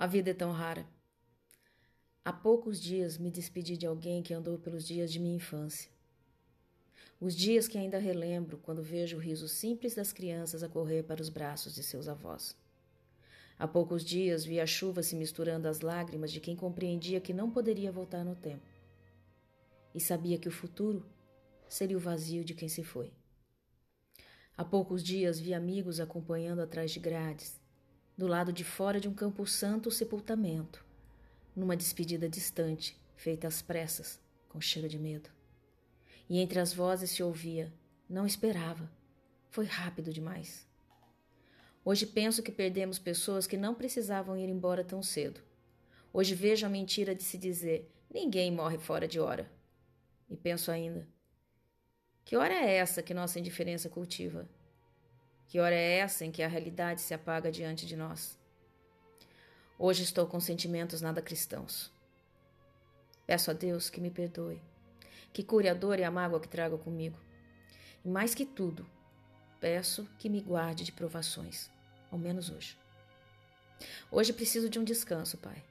A vida é tão rara. Há poucos dias me despedi de alguém que andou pelos dias de minha infância. Os dias que ainda relembro quando vejo o riso simples das crianças a correr para os braços de seus avós. Há poucos dias vi a chuva se misturando às lágrimas de quem compreendia que não poderia voltar no tempo. E sabia que o futuro seria o vazio de quem se foi. Há poucos dias vi amigos acompanhando atrás de grades, do lado de fora de um campo santo o sepultamento, numa despedida distante, feita às pressas, com cheiro de medo. E entre as vozes se ouvia: Não esperava. Foi rápido demais. Hoje penso que perdemos pessoas que não precisavam ir embora tão cedo. Hoje vejo a mentira de se dizer: ninguém morre fora de hora. E penso ainda: que hora é essa que nossa indiferença cultiva? Que hora é essa em que a realidade se apaga diante de nós? Hoje estou com sentimentos nada cristãos. Peço a Deus que me perdoe, que cure a dor e a mágoa que trago comigo. E mais que tudo, peço que me guarde de provações, ao menos hoje. Hoje preciso de um descanso, Pai.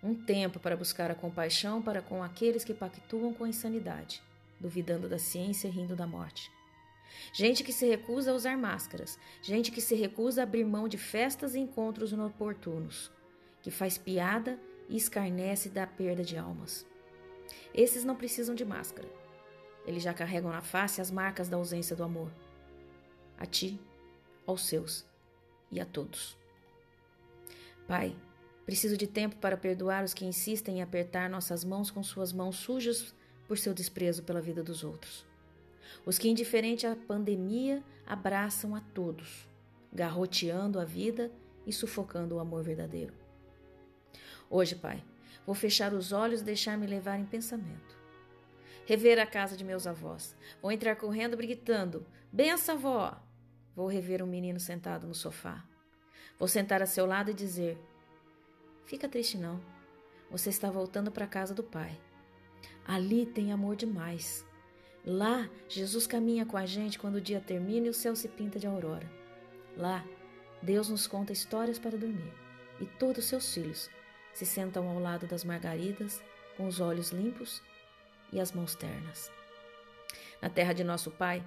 Um tempo para buscar a compaixão para com aqueles que pactuam com a insanidade, duvidando da ciência e rindo da morte. Gente que se recusa a usar máscaras, gente que se recusa a abrir mão de festas e encontros inoportunos, que faz piada e escarnece da perda de almas. Esses não precisam de máscara. Eles já carregam na face as marcas da ausência do amor. A ti, aos seus e a todos. Pai, preciso de tempo para perdoar os que insistem em apertar nossas mãos com suas mãos sujas por seu desprezo pela vida dos outros. Os que, indiferente à pandemia, abraçam a todos, garroteando a vida e sufocando o amor verdadeiro. Hoje, Pai, vou fechar os olhos e deixar-me levar em pensamento. Rever a casa de meus avós. Vou entrar correndo, gritando: Benção, avó! Vou rever um menino sentado no sofá. Vou sentar a seu lado e dizer: Fica triste, não. Você está voltando para a casa do Pai. Ali tem amor demais. Lá, Jesus caminha com a gente quando o dia termina e o céu se pinta de aurora. Lá, Deus nos conta histórias para dormir e todos seus filhos se sentam ao lado das margaridas com os olhos limpos e as mãos ternas. Na terra de nosso Pai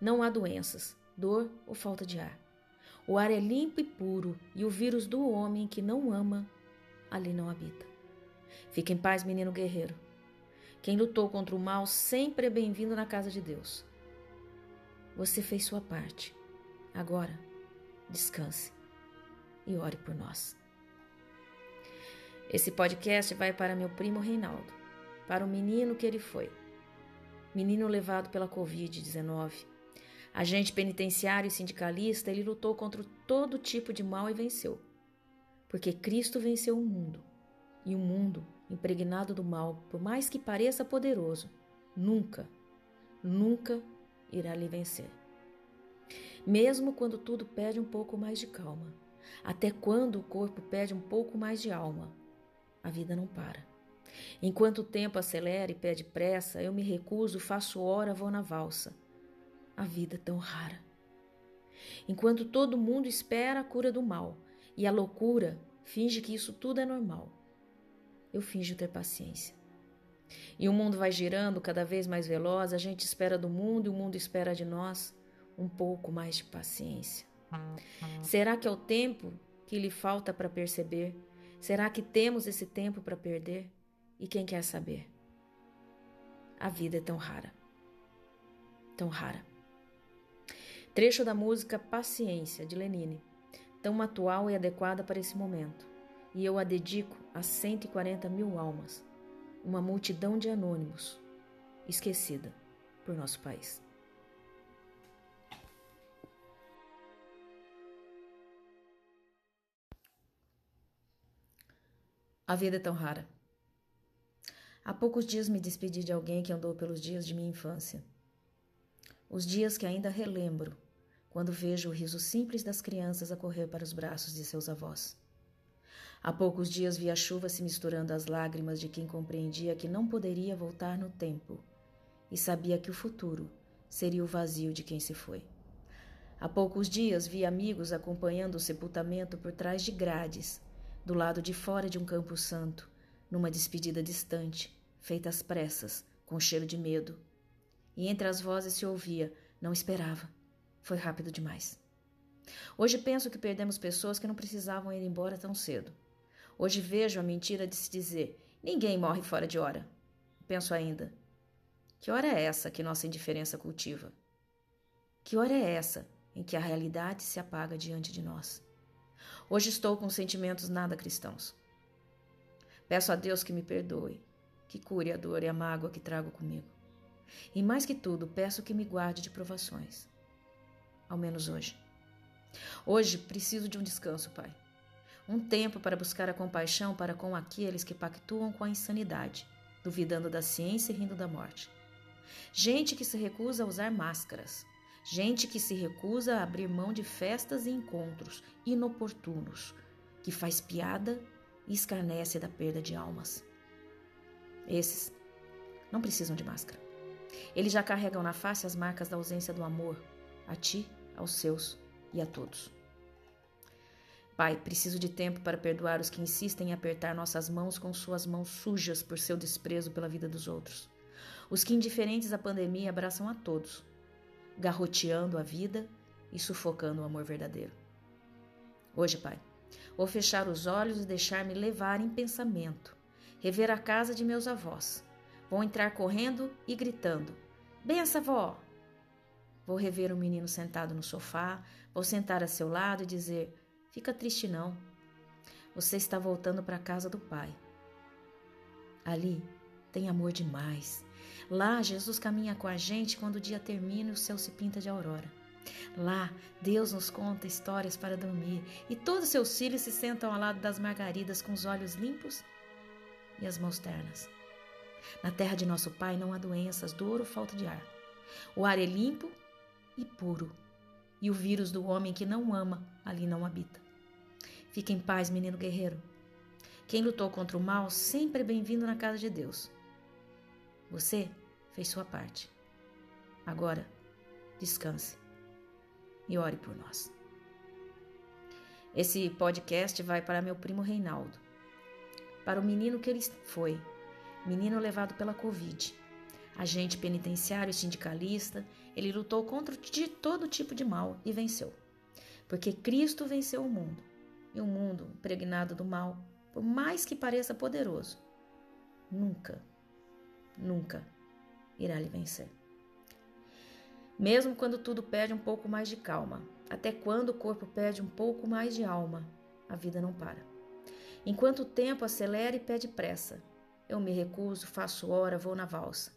não há doenças, dor ou falta de ar. O ar é limpo e puro e o vírus do homem que não ama ali não habita. Fique em paz, menino guerreiro. Quem lutou contra o mal sempre é bem-vindo na casa de Deus. Você fez sua parte. Agora, descanse e ore por nós. Esse podcast vai para meu primo Reinaldo, para o menino que ele foi. Menino levado pela Covid-19. Agente penitenciário e sindicalista, ele lutou contra todo tipo de mal e venceu. Porque Cristo venceu o mundo. E o mundo impregnado do mal, por mais que pareça poderoso, nunca, nunca irá lhe vencer. Mesmo quando tudo pede um pouco mais de calma, até quando o corpo pede um pouco mais de alma, a vida não para. Enquanto o tempo acelera e pede pressa, eu me recuso, faço hora, vou na valsa. A vida é tão rara. Enquanto todo mundo espera a cura do mal e a loucura finge que isso tudo é normal, eu finjo ter paciência. E o mundo vai girando cada vez mais veloz, a gente espera do mundo e o mundo espera de nós um pouco mais de paciência. Será que é o tempo que lhe falta para perceber? Será que temos esse tempo para perder? E quem quer saber? A vida é tão rara. Tão rara. Trecho da música Paciência, de Lenine, tão atual e adequada para esse momento e eu a dedico a 140 mil almas, uma multidão de anônimos, esquecida por nosso país. A vida é tão rara. Há poucos dias me despedi de alguém que andou pelos dias de minha infância. Os dias que ainda relembro quando vejo o riso simples das crianças a correr para os braços de seus avós. Há poucos dias vi a chuva se misturando às lágrimas de quem compreendia que não poderia voltar no tempo e sabia que o futuro seria o vazio de quem se foi. Há poucos dias vi amigos acompanhando o sepultamento por trás de grades, do lado de fora de um campo santo, numa despedida distante, feita às pressas, com cheiro de medo. E entre as vozes se ouvia: Não esperava. Foi rápido demais. Hoje penso que perdemos pessoas que não precisavam ir embora tão cedo. Hoje vejo a mentira de se dizer: Ninguém morre fora de hora. Penso ainda: Que hora é essa que nossa indiferença cultiva? Que hora é essa em que a realidade se apaga diante de nós? Hoje estou com sentimentos nada cristãos. Peço a Deus que me perdoe, que cure a dor e a mágoa que trago comigo. E mais que tudo, peço que me guarde de provações. Ao menos hoje. Hoje preciso de um descanso, Pai. Um tempo para buscar a compaixão para com aqueles que pactuam com a insanidade, duvidando da ciência e rindo da morte. Gente que se recusa a usar máscaras, Gente que se recusa a abrir mão de festas e encontros inoportunos, que faz piada e escarnece da perda de almas. Esses não precisam de máscara. Eles já carregam na face as marcas da ausência do amor, a ti, aos seus e a todos. Pai, preciso de tempo para perdoar os que insistem em apertar nossas mãos com suas mãos sujas por seu desprezo pela vida dos outros. Os que, indiferentes à pandemia, abraçam a todos, garroteando a vida e sufocando o amor verdadeiro. Hoje, Pai, vou fechar os olhos e deixar-me levar em pensamento, rever a casa de meus avós. Vou entrar correndo e gritando: Bença, vó! Vou rever o menino sentado no sofá, vou sentar a seu lado e dizer: Fica triste não. Você está voltando para a casa do Pai. Ali tem amor demais, Lá, Jesus caminha com a gente quando o dia termina e o céu se pinta de aurora. Lá, Deus nos conta histórias para dormir e todos seus filhos se sentam ao lado das margaridas com os olhos limpos e as mãos ternas. Na terra de nosso Pai não há doenças, dor ou falta de ar. O ar é limpo e puro, e o vírus do homem que não ama ali não habita. Fique em paz, menino guerreiro. Quem lutou contra o mal sempre é bem-vindo na casa de Deus. Você fez sua parte. Agora, descanse e ore por nós. Esse podcast vai para meu primo Reinaldo, para o menino que ele foi, menino levado pela Covid. Agente penitenciário e sindicalista, ele lutou contra de todo tipo de mal e venceu. Porque Cristo venceu o mundo. E o mundo, impregnado do mal, por mais que pareça poderoso, nunca, nunca irá lhe vencer. Mesmo quando tudo pede um pouco mais de calma, até quando o corpo pede um pouco mais de alma, a vida não para. Enquanto o tempo acelera e pede pressa, eu me recuso, faço hora, vou na valsa.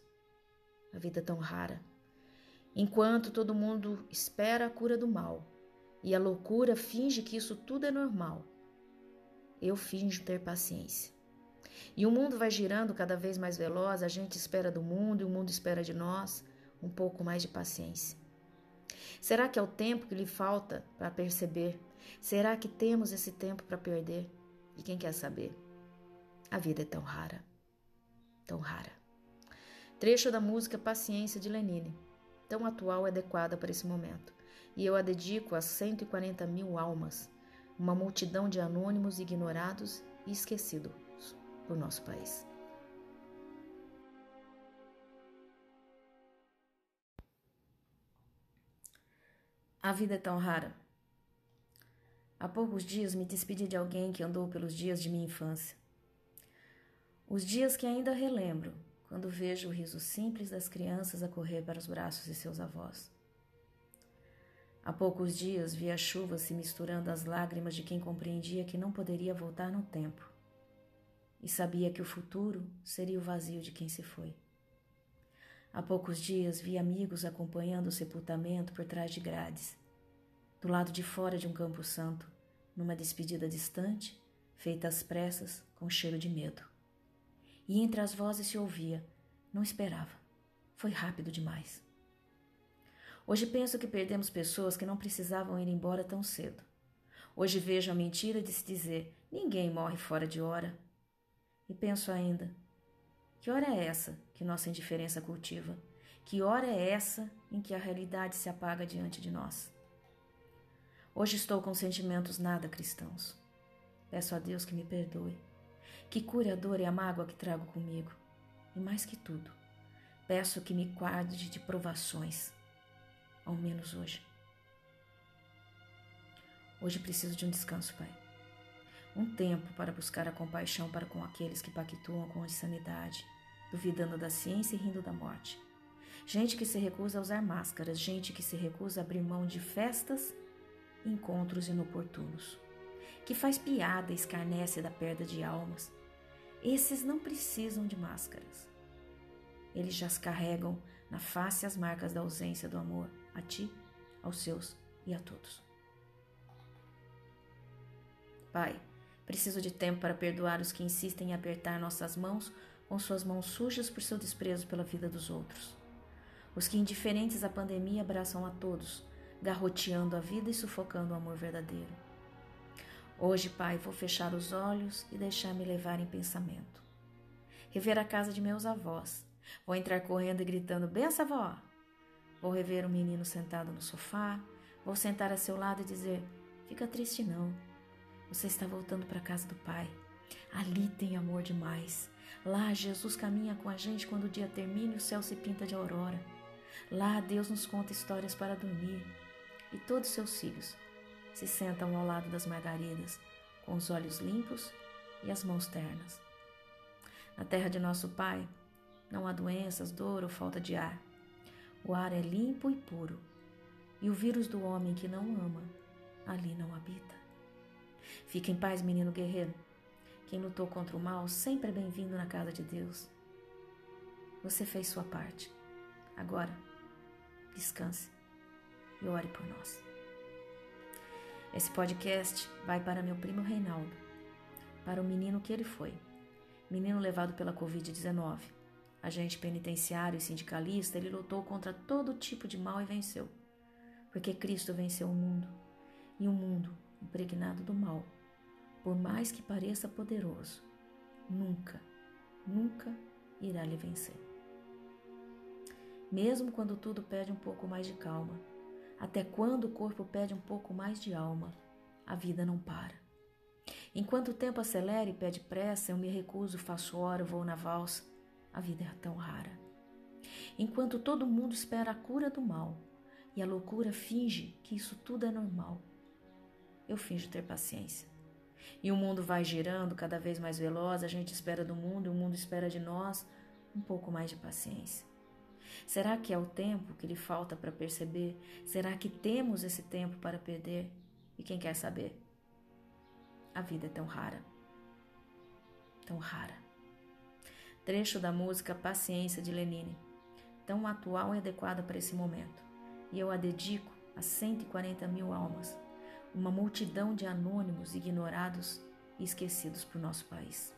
A vida é tão rara. Enquanto todo mundo espera a cura do mal e a loucura finge que isso tudo é normal, eu finjo ter paciência. E o mundo vai girando cada vez mais veloz, a gente espera do mundo e o mundo espera de nós um pouco mais de paciência. Será que é o tempo que lhe falta para perceber? Será que temos esse tempo para perder? E quem quer saber? A vida é tão rara, tão rara. Trecho da música Paciência de Lenine, tão atual e adequada para esse momento. E eu a dedico a 140 mil almas, uma multidão de anônimos ignorados e esquecidos para o nosso país. A vida é tão rara. Há poucos dias me despedi de alguém que andou pelos dias de minha infância. Os dias que ainda relembro, quando vejo o riso simples das crianças a correr para os braços de seus avós. Há poucos dias vi a chuva se misturando às lágrimas de quem compreendia que não poderia voltar no tempo e sabia que o futuro seria o vazio de quem se foi. Há poucos dias vi amigos acompanhando o sepultamento por trás de grades, do lado de fora de um campo santo, numa despedida distante, feita às pressas, com cheiro de medo. E entre as vozes se ouvia: não esperava, foi rápido demais. Hoje penso que perdemos pessoas que não precisavam ir embora tão cedo. Hoje vejo a mentira de se dizer: ninguém morre fora de hora, e penso ainda: que hora é essa que nossa indiferença cultiva? Que hora é essa em que a realidade se apaga diante de nós? Hoje estou com sentimentos nada cristãos. Peço a Deus que me perdoe, que cure a dor e a mágoa que trago comigo. E mais que tudo, peço que me guarde de provações, ao menos hoje. Hoje preciso de um descanso, Pai. Um tempo para buscar a compaixão para com aqueles que pactuam com a insanidade, duvidando da ciência e rindo da morte. Gente que se recusa a usar máscaras, gente que se recusa a abrir mão de festas encontros inoportunos, que faz piada e escarnece da perda de almas. Esses não precisam de máscaras. Eles já carregam na face as marcas da ausência do amor a ti, aos seus e a todos. Pai, preciso de tempo para perdoar os que insistem em apertar nossas mãos com suas mãos sujas por seu desprezo pela vida dos outros. Os que, indiferentes à pandemia, abraçam a todos, garroteando a vida e sufocando o amor verdadeiro. Hoje, Pai, vou fechar os olhos e deixar-me levar em pensamento. Rever a casa de meus avós. Vou entrar correndo e gritando: Benção, avó! Vou rever o menino sentado no sofá. Vou sentar a seu lado e dizer: Fica triste, não. Você está voltando para a casa do Pai. Ali tem amor demais. Lá Jesus caminha com a gente quando o dia termina e o céu se pinta de aurora. Lá Deus nos conta histórias para dormir. E todos seus filhos se sentam ao lado das margaridas, com os olhos limpos e as mãos ternas. Na terra de nosso Pai, não há doenças, dor ou falta de ar. O ar é limpo e puro, e o vírus do homem que não ama ali não habita. Fique em paz, menino guerreiro. Quem lutou contra o mal sempre é bem-vindo na casa de Deus. Você fez sua parte. Agora, descanse e ore por nós. Esse podcast vai para meu primo Reinaldo, para o menino que ele foi, menino levado pela Covid-19. Agente penitenciário e sindicalista, ele lutou contra todo tipo de mal e venceu, porque Cristo venceu o mundo, e o mundo impregnado do mal, por mais que pareça poderoso, nunca, nunca irá lhe vencer. Mesmo quando tudo pede um pouco mais de calma, até quando o corpo pede um pouco mais de alma, a vida não para. Enquanto o tempo acelera e pede pressa, eu me recuso, faço hora, vou na valsa. A vida é tão rara. Enquanto todo mundo espera a cura do mal e a loucura finge que isso tudo é normal, eu finjo ter paciência. E o mundo vai girando cada vez mais veloz, a gente espera do mundo o mundo espera de nós um pouco mais de paciência. Será que é o tempo que lhe falta para perceber? Será que temos esse tempo para perder? E quem quer saber? A vida é tão rara. Tão rara. Trecho da música Paciência de Lenine, tão atual e adequada para esse momento. E eu a dedico a 140 mil almas uma multidão de anônimos ignorados e esquecidos por nosso país.